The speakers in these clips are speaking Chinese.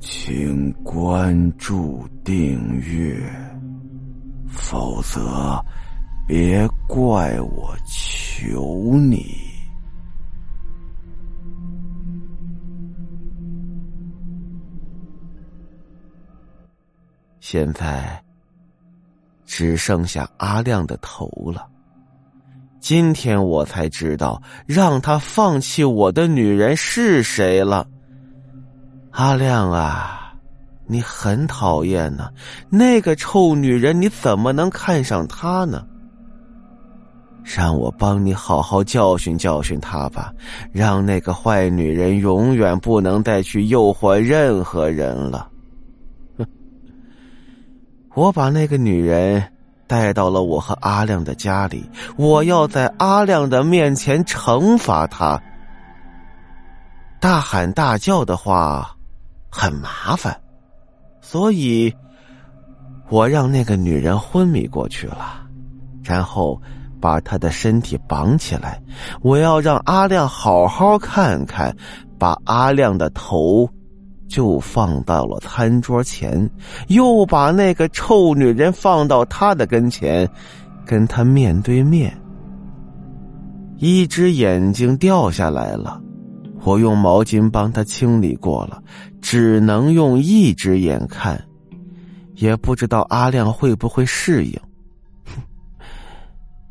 请关注订阅，否则别怪我求你。现在只剩下阿亮的头了。今天我才知道，让他放弃我的女人是谁了。阿亮啊，你很讨厌呢！那个臭女人，你怎么能看上她呢？让我帮你好好教训教训她吧，让那个坏女人永远不能再去诱惑任何人了。我把那个女人带到了我和阿亮的家里，我要在阿亮的面前惩罚她。大喊大叫的话。很麻烦，所以，我让那个女人昏迷过去了，然后把她的身体绑起来。我要让阿亮好好看看，把阿亮的头就放到了餐桌前，又把那个臭女人放到他的跟前，跟他面对面。一只眼睛掉下来了。我用毛巾帮他清理过了，只能用一只眼看，也不知道阿亮会不会适应。哼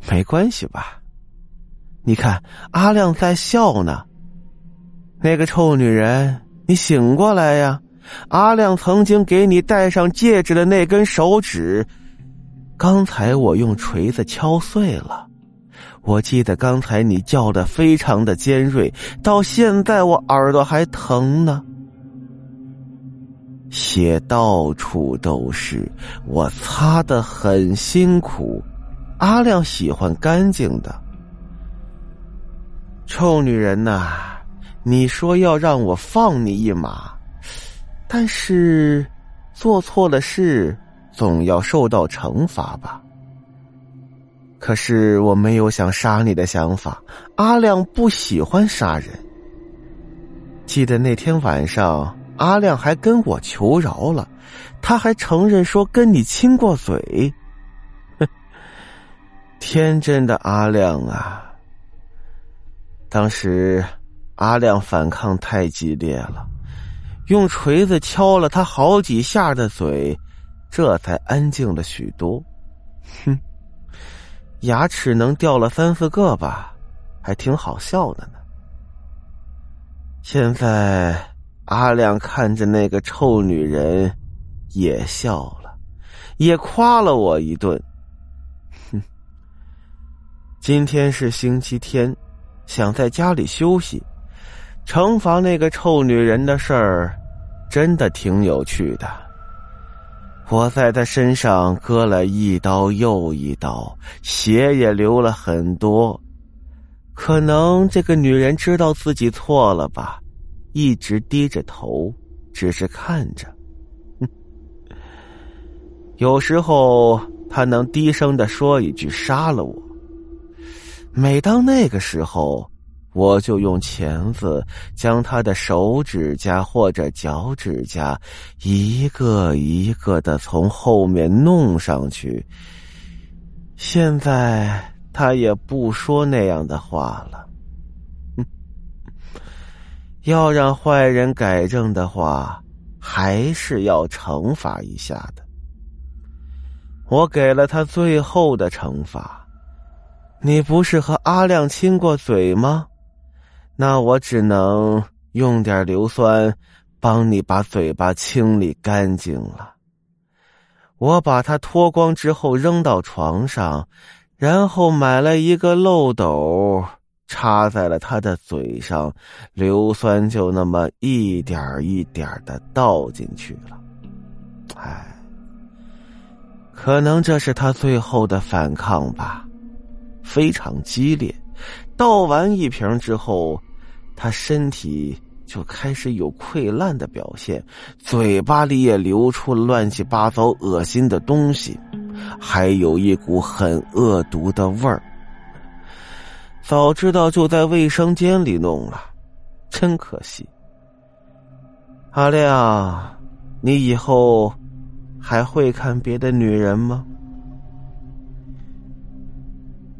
没关系吧？你看阿亮在笑呢。那个臭女人，你醒过来呀！阿亮曾经给你戴上戒指的那根手指，刚才我用锤子敲碎了。我记得刚才你叫的非常的尖锐，到现在我耳朵还疼呢。血到处都是，我擦的很辛苦。阿亮喜欢干净的。臭女人呐，你说要让我放你一马，但是做错了事总要受到惩罚吧。可是我没有想杀你的想法，阿亮不喜欢杀人。记得那天晚上，阿亮还跟我求饶了，他还承认说跟你亲过嘴。天真的阿亮啊！当时阿亮反抗太激烈了，用锤子敲了他好几下的嘴，这才安静了许多。哼。牙齿能掉了三四个吧，还挺好笑的呢。现在阿亮看着那个臭女人，也笑了，也夸了我一顿。哼，今天是星期天，想在家里休息，惩罚那个臭女人的事儿，真的挺有趣的。我在他身上割了一刀又一刀，血也流了很多。可能这个女人知道自己错了吧，一直低着头，只是看着。有时候她能低声的说一句“杀了我”。每当那个时候。我就用钳子将他的手指甲或者脚趾甲一个一个的从后面弄上去。现在他也不说那样的话了。要让坏人改正的话，还是要惩罚一下的。我给了他最后的惩罚。你不是和阿亮亲过嘴吗？那我只能用点硫酸，帮你把嘴巴清理干净了。我把它脱光之后扔到床上，然后买了一个漏斗，插在了他的嘴上，硫酸就那么一点一点的倒进去了。哎，可能这是他最后的反抗吧，非常激烈。倒完一瓶之后。他身体就开始有溃烂的表现，嘴巴里也流出乱七八糟、恶心的东西，还有一股很恶毒的味儿。早知道就在卫生间里弄了，真可惜。阿亮，你以后还会看别的女人吗？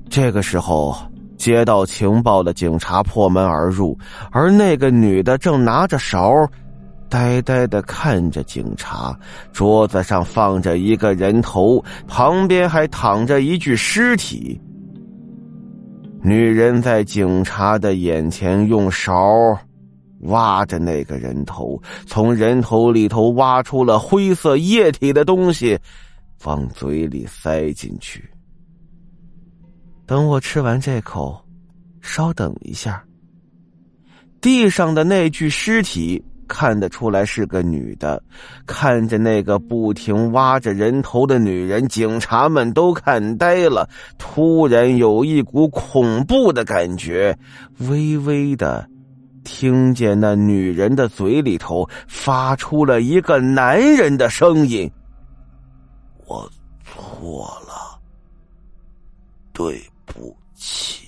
这个时候，接到情报的警察破门而入，而那个女的正拿着勺，呆呆的看着警察。桌子上放着一个人头，旁边还躺着一具尸体。女人在警察的眼前用勺挖着那个人头，从人头里头挖出了灰色液体的东西，往嘴里塞进去。等我吃完这口，稍等一下。地上的那具尸体。看得出来是个女的，看着那个不停挖着人头的女人，警察们都看呆了。突然有一股恐怖的感觉，微微的听见那女人的嘴里头发出了一个男人的声音：“我错了，对不起。”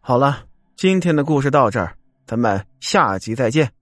好了，今天的故事到这儿，咱们下集再见。